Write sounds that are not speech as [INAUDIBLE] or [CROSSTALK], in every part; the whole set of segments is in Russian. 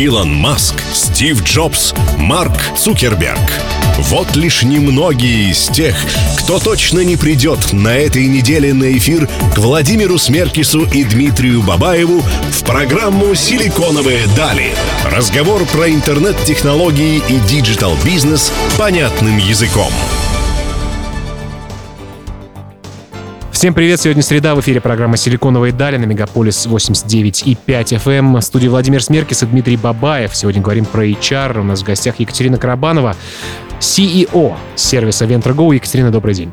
Илон Маск, Стив Джобс, Марк Цукерберг. Вот лишь немногие из тех, кто точно не придет на этой неделе на эфир к Владимиру Смеркису и Дмитрию Бабаеву в программу «Силиконовые дали». Разговор про интернет-технологии и digital-бизнес понятным языком. Всем привет! Сегодня среда, в эфире программа «Силиконовые дали» на Мегаполис 89,5 FM. В студии Владимир Смеркис и Дмитрий Бабаев. Сегодня говорим про HR. У нас в гостях Екатерина Карабанова, CEO сервиса VentureGo. Екатерина, добрый день.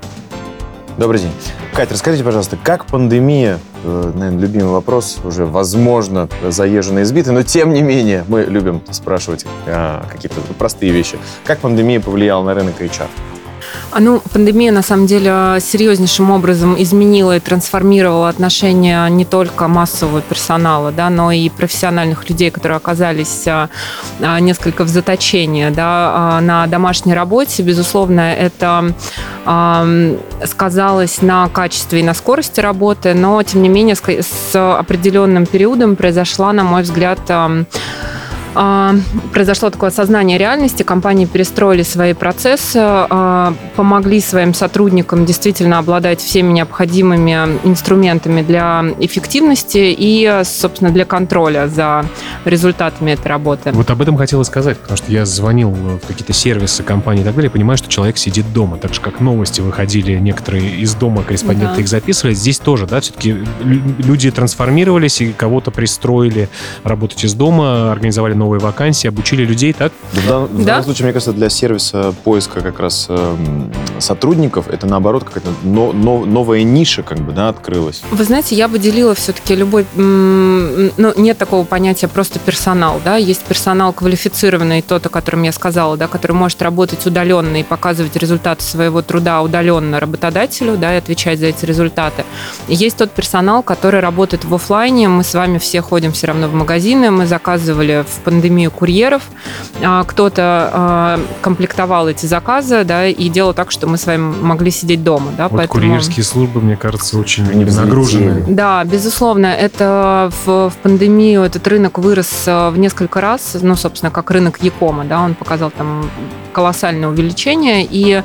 Добрый день. Катя, расскажите, пожалуйста, как пандемия, э, наверное, любимый вопрос, уже, возможно, заезженный, избитый, но тем не менее мы любим спрашивать а, какие-то простые вещи. Как пандемия повлияла на рынок HR? А, ну, пандемия, на самом деле, серьезнейшим образом изменила и трансформировала отношения не только массового персонала, да, но и профессиональных людей, которые оказались а, а, несколько в заточении да, на домашней работе. Безусловно, это сказалось на качестве и на скорости работы, но, тем не менее, с определенным периодом произошла, на мой взгляд, а, произошло такое осознание реальности, компании перестроили свои процессы, а, помогли своим сотрудникам действительно обладать всеми необходимыми инструментами для эффективности и, собственно, для контроля за результатами этой работы. Вот об этом хотела сказать, потому что я звонил в какие-то сервисы компании и так далее, понимаю, что человек сидит дома. Так же, как новости выходили некоторые из дома, корреспонденты да. их записывали, здесь тоже, да, все-таки люди трансформировались и кого-то пристроили работать из дома, организовали новые новые вакансии, обучили людей, так? В, дан, в данном случае, мне кажется, для сервиса поиска как раз э, сотрудников это наоборот какая-то но, но, новая ниша как бы, да, открылась. Вы знаете, я бы делила все-таки любой, ну, нет такого понятия просто персонал, да, есть персонал квалифицированный, тот, о котором я сказала, да, который может работать удаленно и показывать результаты своего труда удаленно работодателю, да, и отвечать за эти результаты. Есть тот персонал, который работает в офлайне, мы с вами все ходим все равно в магазины, мы заказывали в пандемию курьеров. А, кто-то а, комплектовал эти заказы, да, и делал так, что мы с вами могли сидеть дома, да, вот поэтому... курьерские службы, мне кажется, очень нагружены. Да, безусловно, это в, в пандемию этот рынок вырос а, в несколько раз, ну, собственно, как рынок Якома, да, он показал там колоссальное увеличение, и,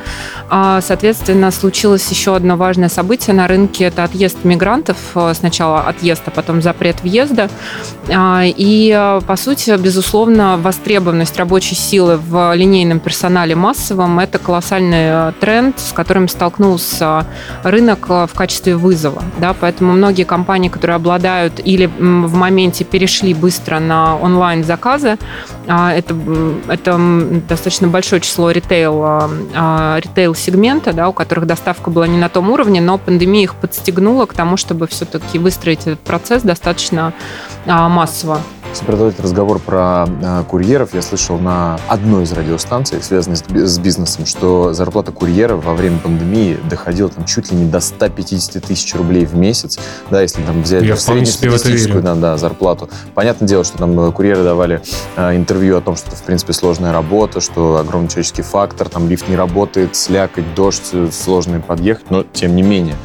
соответственно, случилось еще одно важное событие на рынке, это отъезд мигрантов, сначала отъезд, а потом запрет въезда, и, по сути, безусловно, востребованность рабочей силы в линейном персонале массовом – это колоссальный тренд, с которым столкнулся рынок в качестве вызова. Да? Поэтому многие компании, которые обладают или в моменте перешли быстро на онлайн-заказы, а, это, это достаточно большое число ритейл, а, ритейл-сегмента, да, у которых доставка была не на том уровне, но пандемия их подстегнула к тому, чтобы все-таки выстроить этот процесс достаточно а, массово. Если продолжить разговор про э, курьеров, я слышал на одной из радиостанций, связанной с, с бизнесом, что зарплата курьеров во время пандемии доходила там чуть ли не до 150 тысяч рублей в месяц, да, если там взять я среднестатистическую да, да, зарплату. Понятное дело, что там курьеры давали э, интервью о том, что это, в принципе, сложная работа, что огромный человеческий фактор, там лифт не работает, слякоть, дождь, сложно подъехать, но тем не менее.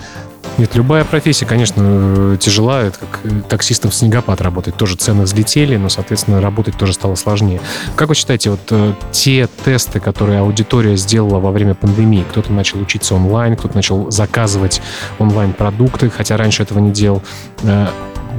Нет, любая профессия, конечно, тяжела. Это как таксистом в снегопад работать. Тоже цены взлетели, но, соответственно, работать тоже стало сложнее. Как вы считаете, вот э, те тесты, которые аудитория сделала во время пандемии, кто-то начал учиться онлайн, кто-то начал заказывать онлайн-продукты, хотя раньше этого не делал, э,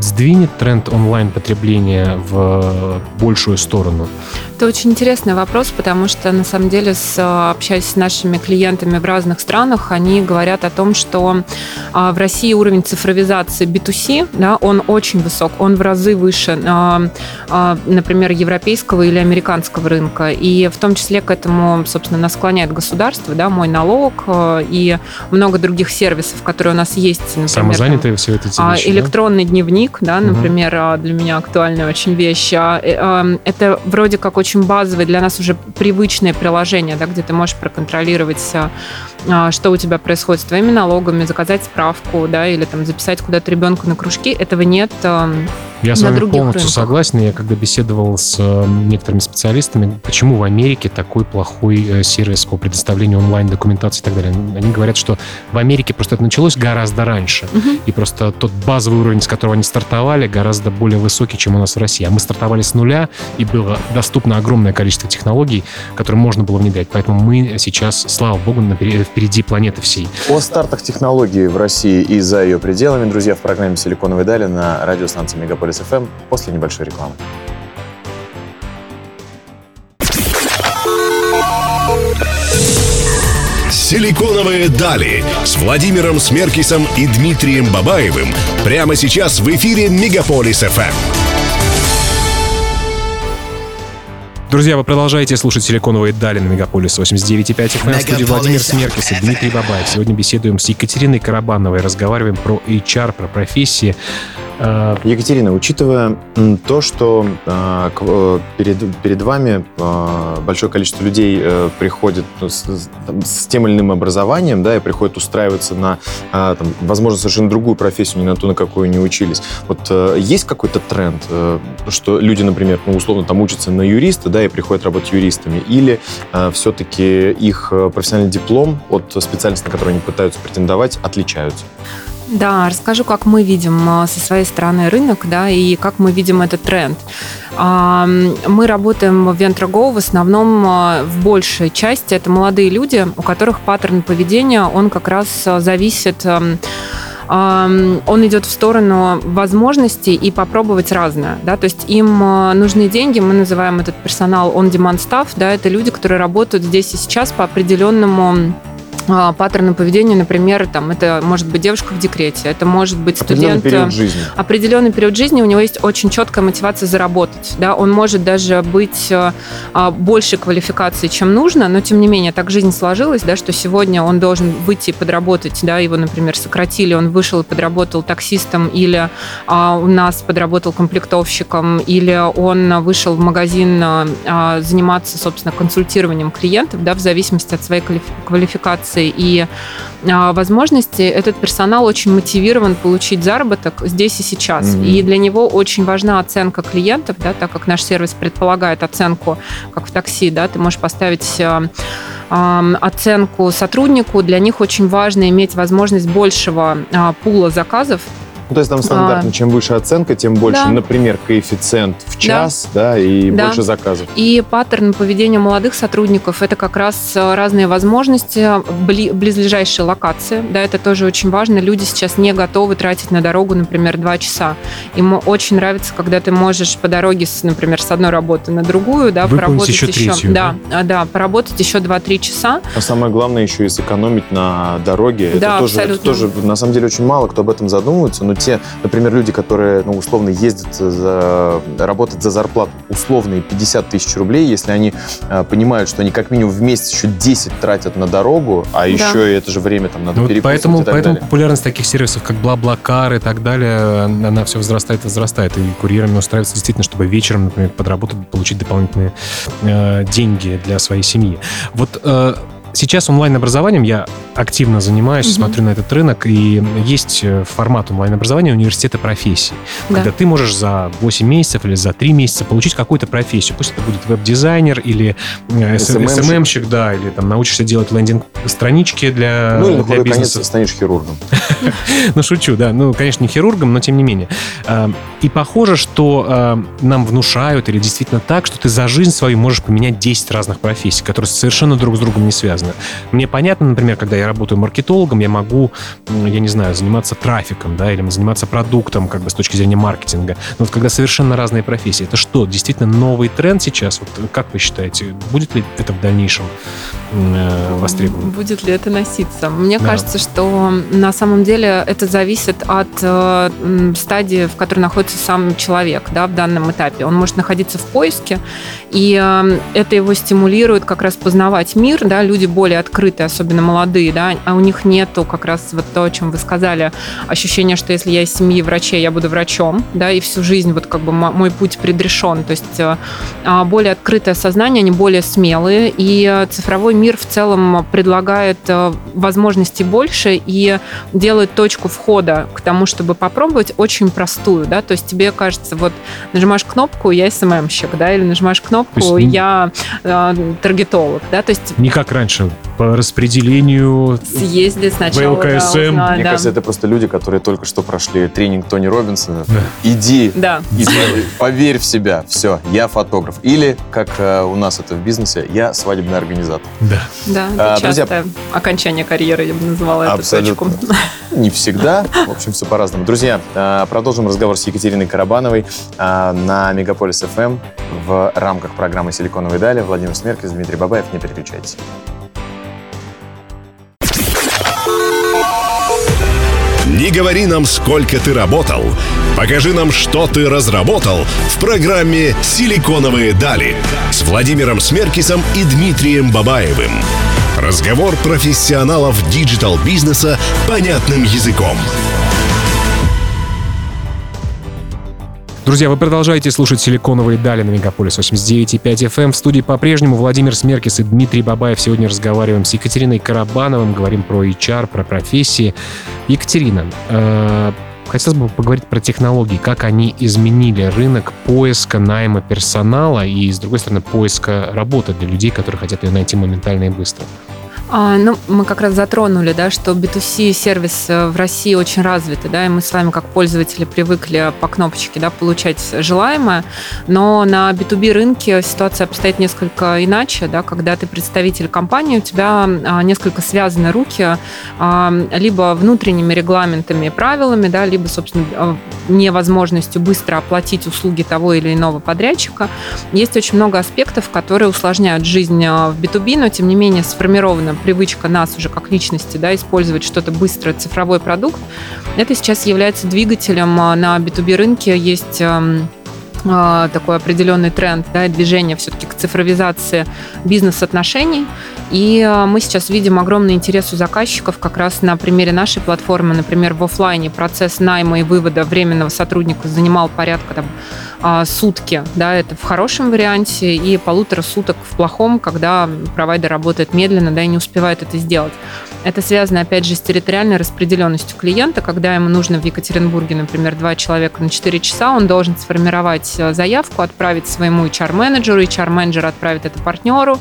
сдвинет тренд онлайн-потребления в большую сторону? Это очень интересный вопрос, потому что, на самом деле, с, общаясь с нашими клиентами в разных странах, они говорят о том, что а, в России уровень цифровизации B2C, да, он очень высок, он в разы выше, а, а, например, европейского или американского рынка. И в том числе к этому, собственно, нас склоняет государство, да, мой налог и много других сервисов, которые у нас есть. Например, Самозанятые все это вещи, Электронный да? дневник, да, например, угу. для меня актуальная очень вещь. А, э, это вроде как очень базовое для нас уже привычное приложение, да, где ты можешь проконтролировать, а, что у тебя происходит с твоими налогами, заказать справку, да, или там записать куда-то ребенка на кружки. Этого нет Я с вами полностью рынках. согласен. Я когда беседовал с э, некоторыми специалистами, почему в Америке такой плохой э, сервис по предоставлению онлайн-документации и так далее. Они говорят, что в Америке просто это началось гораздо раньше. Мгм. И просто тот базовый уровень, с которого они стартовали, гораздо более высокий, чем у нас в России. А мы стартовали с нуля, и было доступно огромное количество технологий, которые можно было внедрять. Поэтому мы сейчас, слава богу, впереди планеты всей. О стартах технологий в России и за ее пределами, друзья, в программе «Силиконовые дали» на радиостанции Мегаполис ФМ после небольшой рекламы. Силиконовые дали с Владимиром Смеркисом и Дмитрием Бабаевым прямо сейчас в эфире Мегаполис Эм. ФМ. Друзья, вы продолжаете слушать «Силиконовые дали» на Мегаполис 89.5 FM. В студии Владимир Смеркис и Дмитрий Бабаев. Сегодня беседуем с Екатериной Карабановой. Разговариваем про HR, про профессии. Э, Екатерина, учитывая то, что э, э, перед, перед вами большое количество людей приходит с, с- тем или иным образованием, да, и приходит устраиваться на, там, возможно, совершенно другую профессию, не на ту, на какую они учились. Вот есть какой-то тренд, что люди, например, ну, условно, там учатся на юриста, да, и приходят работать юристами, или все-таки их профессиональный диплом от специальности, на которую они пытаются претендовать, отличаются? Да, расскажу, как мы видим а, со своей стороны рынок, да, и как мы видим этот тренд. Мы работаем в VentureGo в основном а, в большей части. Это молодые люди, у которых паттерн поведения, он как раз а, зависит ам, он идет в сторону возможностей и попробовать разное, да, то есть им нужны деньги, мы называем этот персонал on-demand staff, да, это люди, которые работают здесь и сейчас по определенному а, паттерну поведения, например, там, это может быть девушка в декрете, это может быть Определенный студент... э, период жизни. определенный период жизни у него есть очень четкая мотивация заработать. Да? Он может даже быть э, а, больше квалификации, чем нужно, но тем не менее так жизнь сложилась, да, что сегодня он должен выйти и подработать. Да? Его, например, сократили, он вышел и подработал таксистом, или а, у нас подработал комплектовщиком, или он вышел в магазин а, а, заниматься, собственно, консультированием клиентов, да, в зависимости от своей квалиф- квалификации и а, возможности, этот персонал очень мотивирован получить заработок здесь и сейчас. Мгм. И для него очень важна оценка клиентов, да, так как наш сервис предполагает оценку, как в такси, да, ты можешь поставить а, оценку сотруднику. Для них очень важно иметь возможность большего а, пула заказов, Ну, то есть там стандартно, чем выше оценка, тем больше, Да. например, коэффициент в час, да, и Да. больше заказов. И паттерн поведения молодых сотрудников – это как раз э, разные возможности, бли- близлежащие локации. Да, это тоже очень важно. Люди сейчас не готовы тратить на дорогу, например, два часа. Им очень нравится, когда ты можешь по дороге, с, например, с одной работы на другую, да, Выполнить поработать еще третью, да, а, да, поработать еще 2-3 часа. Но самое главное еще и сэкономить на дороге. Да, это, тоже, это тоже, на самом деле, очень мало кто об этом задумывается. Но те, например, люди, которые, ну, условно, ездят за, работать за зарплату условные 50 тысяч рублей, если они э, понимают, что они как минимум в месяц еще 10 тратят на дорогу, а еще и это же время там надо Ну, вот переписывать поэтому, и так поэтому далее. популярность таких сервисов, как Блаблакар и так далее, она все возрастает и возрастает. И курьерами устраивается действительно, чтобы вечером, например, подработать, получить дополнительные э, деньги для своей семьи. Вот э, сейчас онлайн-образованием я активно занимаюсь, Мгм. смотрю на этот рынок, и есть э, формат онлайн-образования университета профессий, Да. когда ты можешь за 8 месяцев или за 3 месяца получить какую-то профессию. Пусть это будет веб-дизайнер или э, SMM-щик. SMM-щик, да, или там научишься делать лендинг-странички для, Ну, или для конец бизнеса. ты станешь хирургом. [LAUGHS] Ну, шучу, да. Ну, конечно, не хирургом, но тем не менее. А, И похоже, что а, нам внушают, или действительно так, что ты за жизнь свою можешь поменять 10 разных профессий, которые совершенно друг с другом не связаны. Мне понятно, например, когда я работаю маркетологом, я могу, я не знаю, заниматься трафиком, да, или заниматься продуктом, как бы с точки зрения маркетинга. Но вот когда совершенно разные профессии, это что, действительно новый тренд сейчас? Вот как вы считаете, будет ли это в дальнейшем э, востребовано? Будет ли это носиться? Мне Да. кажется, что на самом деле это зависит от э, стадии, в которой находится сам человек да, в данном этапе. Он может находиться в поиске, и э, это его стимулирует как раз познавать мир. Да? Люди более открытые, особенно молодые, да, а у них нету как раз вот то, о чем вы сказали, ощущение, что если я из семьи врачей, я буду врачом, да, и всю жизнь вот как бы мой путь предрешен. То есть э, а, более открытое сознание, они более смелые, и цифровой мир в целом предлагает э, возможностей больше и делает точку входа к тому, чтобы попробовать очень простую, да, то есть тебе кажется, вот нажимаешь кнопку, я СММщик, да, или нажимаешь кнопку, есть, я э, таргетолог, да, то есть... Не как раньше, по распределению... Съезди сначала, ВЛКСМ. Да, Мне да. кажется, это просто люди, которые только что прошли тренинг Тони Робинсона. Да. Иди да. и поверь в себя. Все, я фотограф. Или, как э, у нас это в бизнесе, я свадебный организатор. Да. Да, это а, частое друзья, окончание карьеры, я бы назвала абсолютно. эту точку. Не всегда. В общем, все по-разному. Друзья, э, продолжим разговор с Екатериной Карабановой э, на Мегаполис FM в рамках программы «Силиконовые дали». Владимир Смеркис, Дмитрий Бабаев. Не переключайтесь. Не говори нам, сколько ты работал. Покажи нам, что ты разработал в программе «Силиконовые дали» с Владимиром Смеркисом и Дмитрием Бабаевым. Разговор профессионалов digital-бизнеса понятным языком. Друзья, вы продолжаете слушать «Силиконовые дали» на Мегаполис 89.5 FM. Эм. В студии по-прежнему Владимир Смеркис и Дмитрий Бабаев. Сегодня разговариваем с Екатериной Карабановой, говорим про HR, про профессии. Екатерина, э, хотелось бы поговорить про технологии, как они изменили рынок поиска найма персонала и, с другой стороны, поиска работы для людей, которые хотят ее найти моментально и быстро. А, ну, мы как раз затронули, да, что B2C-сервис э, в России очень развитый, да, и мы с вами как пользователи привыкли по кнопочке, да, получать желаемое, но на B2B рынке ситуация обстоит несколько иначе, да, когда ты представитель компании, у тебя а, несколько связаны руки а, либо внутренними регламентами и правилами, да, либо, собственно, а, невозможностью быстро оплатить услуги того или иного подрядчика. Есть очень много аспектов, которые усложняют жизнь в B2B, но, тем не менее, сформировано привычка нас уже как личности да, использовать что-то быстро, цифровой продукт, это сейчас является двигателем а, на B2B рынке. Есть эм, а, такой определенный тренд, да, движение все-таки к цифровизации бизнес-отношений. И а, мы сейчас видим огромный интерес у заказчиков как раз на примере нашей платформы. Например, в офлайне процесс найма и вывода временного сотрудника занимал порядка там, сутки, да, это в хорошем варианте, и полутора суток в плохом, когда провайдер работает медленно, да, и не успевает это сделать. Это связано, опять же, с территориальной распределенностью клиента, когда ему нужно в Екатеринбурге, например, два человека на 4 часа, он должен сформировать э, заявку, отправить своему HR-менеджеру, HR-менеджер отправит это партнеру,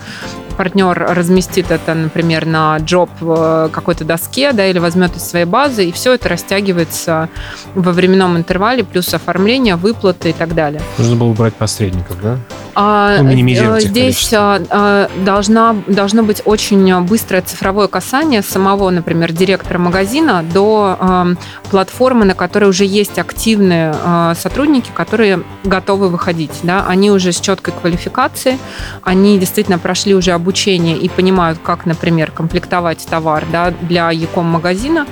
партнер разместит это, например, на джоб э, какой-то доске, да, или возьмет из своей базы, и все это растягивается во временном интервале, плюс оформление, выплаты и так далее. Нужно было брать посредников, да? А, ну, минимизировать Здесь а, должна, должно быть очень быстрое цифровое касание самого, например, директора магазина до а, платформы, на которой уже есть активные а, сотрудники, которые готовы выходить. Да? Они уже с четкой квалификацией, они действительно прошли уже обучение и понимают, как, например, комплектовать товар да, для Яком магазина.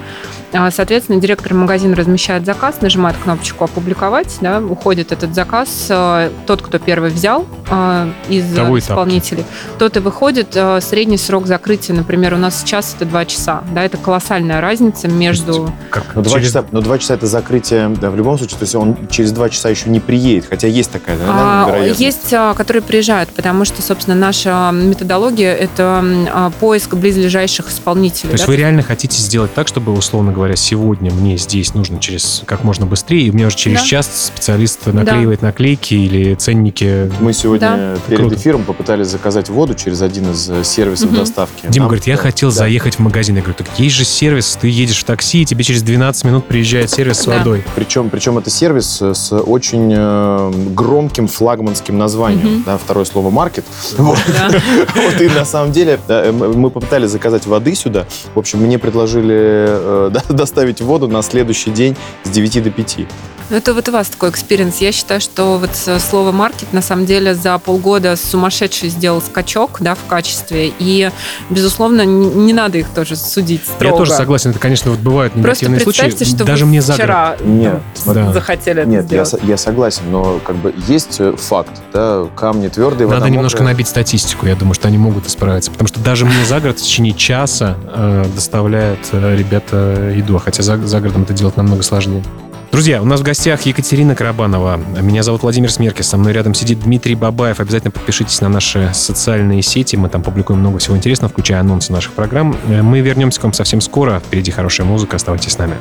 А, соответственно, директор магазина размещает заказ, нажимает кнопочку «Опубликовать», да, уходит этот заказ. А, тот, кто первый взял а, из Того исполнителей, этапа. тот и выходит. Средний срок закрытия, например, у нас сейчас это два часа. Да, это колоссальная разница между... Как? Но, два через... часа, но два часа это закрытие да, в любом случае, то есть он через два часа еще не приедет, хотя есть такая да, а, Есть, которые приезжают, потому что, собственно, наша методология – это поиск близлежащих исполнителей. То есть да? вы реально хотите сделать так, чтобы, условно говоря, говоря, сегодня мне здесь нужно через как можно быстрее, и мне уже через да. час специалист наклеивает да. наклейки или ценники. Мы сегодня да. перед Круто. эфиром попытались заказать воду через один из э, сервисов угу. доставки. Дима Нам... говорит, я хотел да. заехать в магазин. Я говорю, так есть же сервис, ты едешь в такси, и тебе через 12 минут приезжает сервис с да. водой. Причем, причем это сервис с очень э, громким флагманским названием. Угу. Да, второе слово маркет. [LAUGHS] Вот. И на самом деле э, мы попытались заказать воды сюда. В общем, мне предложили доставить воду на следующий день с 9 до 5. Ну, это вот у вас такой experience. Я считаю, что вот слово маркет на самом деле за полгода сумасшедший сделал скачок да, в качестве. И, безусловно, не, надо их тоже судить строго. Я тоже согласен. Это, конечно, вот бывают негативные Просто случаи. что Даже вы мне за вчера Нет, Да. захотели это Нет, я, сделать. со- я согласен, но как бы есть э, факт, да, камни твердые, Надо немножко мокрая. набить статистику, я думаю, что они могут исправиться. Потому что даже мне за город в течение часа э, доставляют э, ребята еду, хотя за, за городом это делать намного сложнее. Друзья, у нас в гостях Екатерина Карабанова. Меня зовут Владимир Смеркис. Со мной рядом сидит Дмитрий Бабаев. Обязательно подпишитесь на наши социальные сети. Мы там публикуем много всего интересного, включая анонсы наших программ. Э, Мы вернемся к вам совсем скоро. Впереди хорошая музыка. Оставайтесь с нами.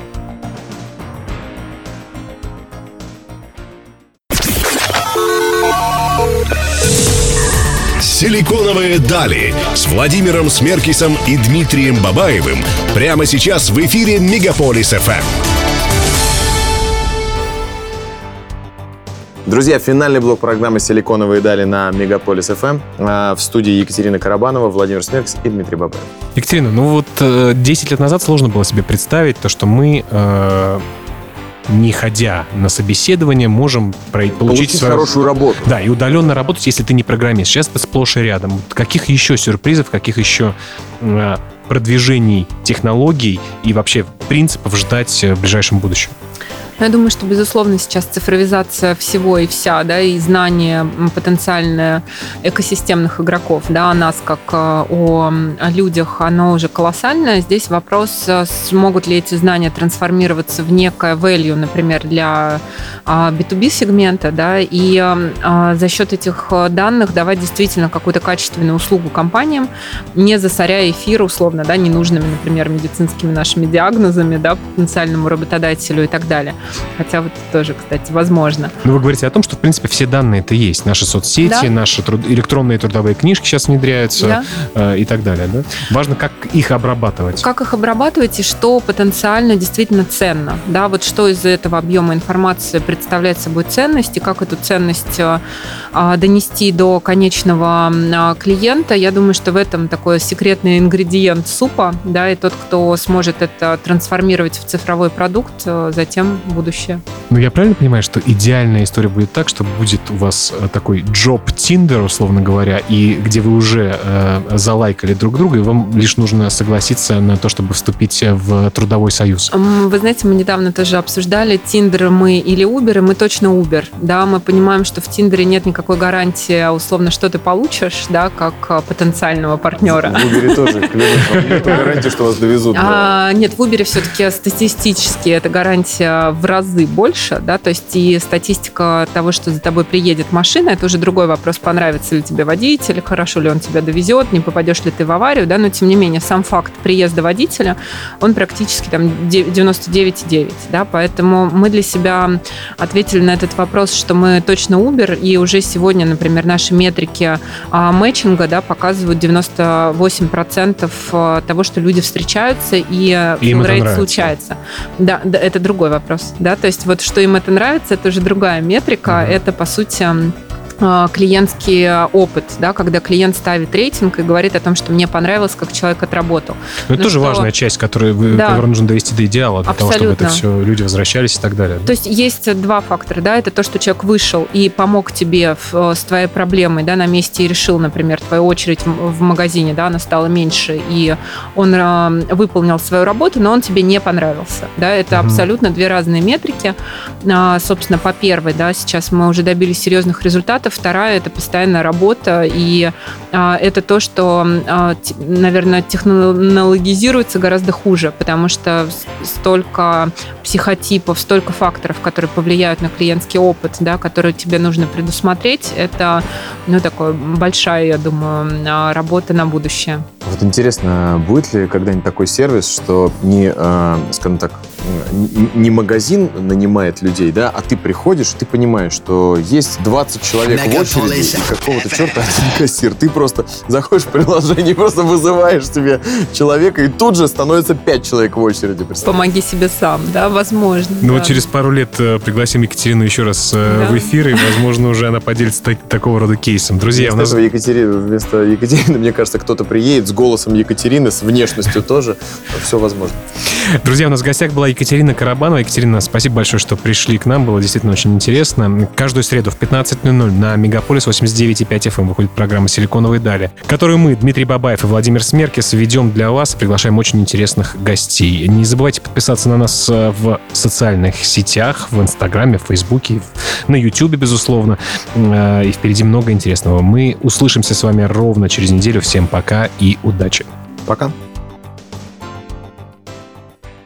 Силиконовые дали с Владимиром Смеркисом и Дмитрием Бабаевым прямо сейчас в эфире Мегаполис. FM. Друзья, финальный блок программы «Силиконовые дали» на Мегаполис FM. А, В студии Екатерина Карабанова, Владимир Смеркис и Дмитрий Бабаев. Екатерина, ну вот э, 10 лет назад сложно было себе представить то, что мы, э, не ходя на собеседование, можем получить, Получить свою- хорошую работу. Да, и удаленно работать, если ты не программист. Сейчас это сплошь и рядом. Каких еще сюрпризов, каких еще э, продвижений технологий и вообще принципов ждать э, в ближайшем будущем? Ну, Я думаю, что, безусловно, сейчас цифровизация всего и вся, да, и знание потенциальное экосистемных игроков, да, о нас как э, о людях, оно уже колоссальное. Здесь вопрос, э, смогут ли эти знания трансформироваться в некое value, например, для а, B2B сегмента, да, и а, за счет этих э, данных давать действительно какую-то качественную услугу компаниям, не засоряя эфир, условно, да, ненужными, например, медицинскими нашими диагнозами, да, потенциальному работодателю и так далее. Хотя вот тоже, кстати, возможно. Ну, вы говорите о том, что, в принципе, все данные это есть. Наши соцсети, Да. наши труд- электронные трудовые книжки сейчас внедряются Да? э, и так далее. Да? Важно, как их обрабатывать. Как их обрабатывать и что потенциально действительно ценно? Да, вот что из этого объема информации представляет собой ценность и как эту ценность э, а, донести до конечного а, клиента. Я думаю, что в этом такой секретный ингредиент супа, да, и тот, кто сможет это трансформировать в цифровой продукт, э, затем будущее. Ну, я правильно понимаю, что идеальная история будет так, что будет у вас э, такой джоб Тиндер, условно говоря, и где вы уже э, залайкали друг друга, и вам лишь нужно согласиться на то, чтобы вступить в трудовой союз. Вы знаете, мы недавно тоже обсуждали, Тиндер мы или Uber, и мы точно Uber. Да, мы понимаем, что в Тиндере нет никакой гарантии, а условно, что ты получишь, да, как а, потенциального партнера. В Uber тоже нет [LAUGHS] гарантии, что вас довезут. А, нет, в Uber все-таки статистически эта гарантия в разы больше, да, то есть и статистика того, что за тобой приедет машина, это уже другой вопрос, понравится ли тебе водитель, хорошо ли он тебя довезет, не попадешь ли ты в аварию, да, но тем не менее сам факт приезда водителя, он практически там де- 99,9, да, поэтому мы для себя ответили на этот вопрос, что мы точно Uber, и уже сегодня, например, наши метрики а, мэтчинга, да, показывают 98% э, того, что люди встречаются и нравится. случается. Да, да, это другой вопрос, да, то есть вот что им это нравится, это уже другая метрика, Мгм. это по сути клиентский опыт, да, когда клиент ставит рейтинг и говорит о том, что мне понравилось, как человек отработал. Но это Ну тоже что- важная часть, которую Да. которую нужно довести до идеала, для того, чтобы это Абсолютно. все люди возвращались и так далее. То есть есть два фактора, да, это то, что человек вышел и помог тебе в- э, с твоей проблемой, да, на месте и решил, например, твою очередь в магазине, да, она стала меньше, и он э, выполнил свою работу, но он тебе не понравился, да, это Мгм. абсолютно две разные метрики. А, Собственно, по первой, да, сейчас мы уже добились серьезных результатов, вторая это постоянная работа, и а, это то, что, а, наверное, технологизируется гораздо хуже, потому что столько психотипов, столько факторов, которые повлияют на клиентский опыт, да, которые тебе нужно предусмотреть, это, ну, такая большая, я думаю, а, работа на будущее. Вот интересно, будет ли когда-нибудь такой сервис, что не, э, скажем так, не магазин нанимает людей, да, а ты приходишь, и ты понимаешь, что есть 20 человек в очереди, и какого-то черта один кассир. Ты просто заходишь в приложение и просто вызываешь себе человека, и тут же становится 5 человек в очереди. Помоги себе сам, да, возможно. Ну да. вот через пару лет э, пригласим Екатерину еще раз э, Да. в эфир, и, возможно, уже она поделится так- такого рода кейсом. Друзья, у Вместо нас этого Екатерина, вместо Екатерины, мне кажется, кто-то приедет с голосом Екатерины, с внешностью тоже. Все возможно. Друзья, у нас в гостях была Екатерина Карабанова. Екатерина, спасибо большое, что пришли к нам. Было действительно очень интересно. Каждую среду в 15.00 на Мегаполис 89.5 FM эм выходит программа «Силиконовые дали», которую мы, Дмитрий Бабаев и Владимир Смеркис, ведем для вас. Приглашаем очень интересных гостей. Не забывайте подписаться на нас э, в социальных сетях, в Инстаграме, в Фейсбуке, на Ютубе, безусловно. Э, и впереди много интересного. Мы услышимся с вами ровно через неделю. Всем пока и удачи. Пока.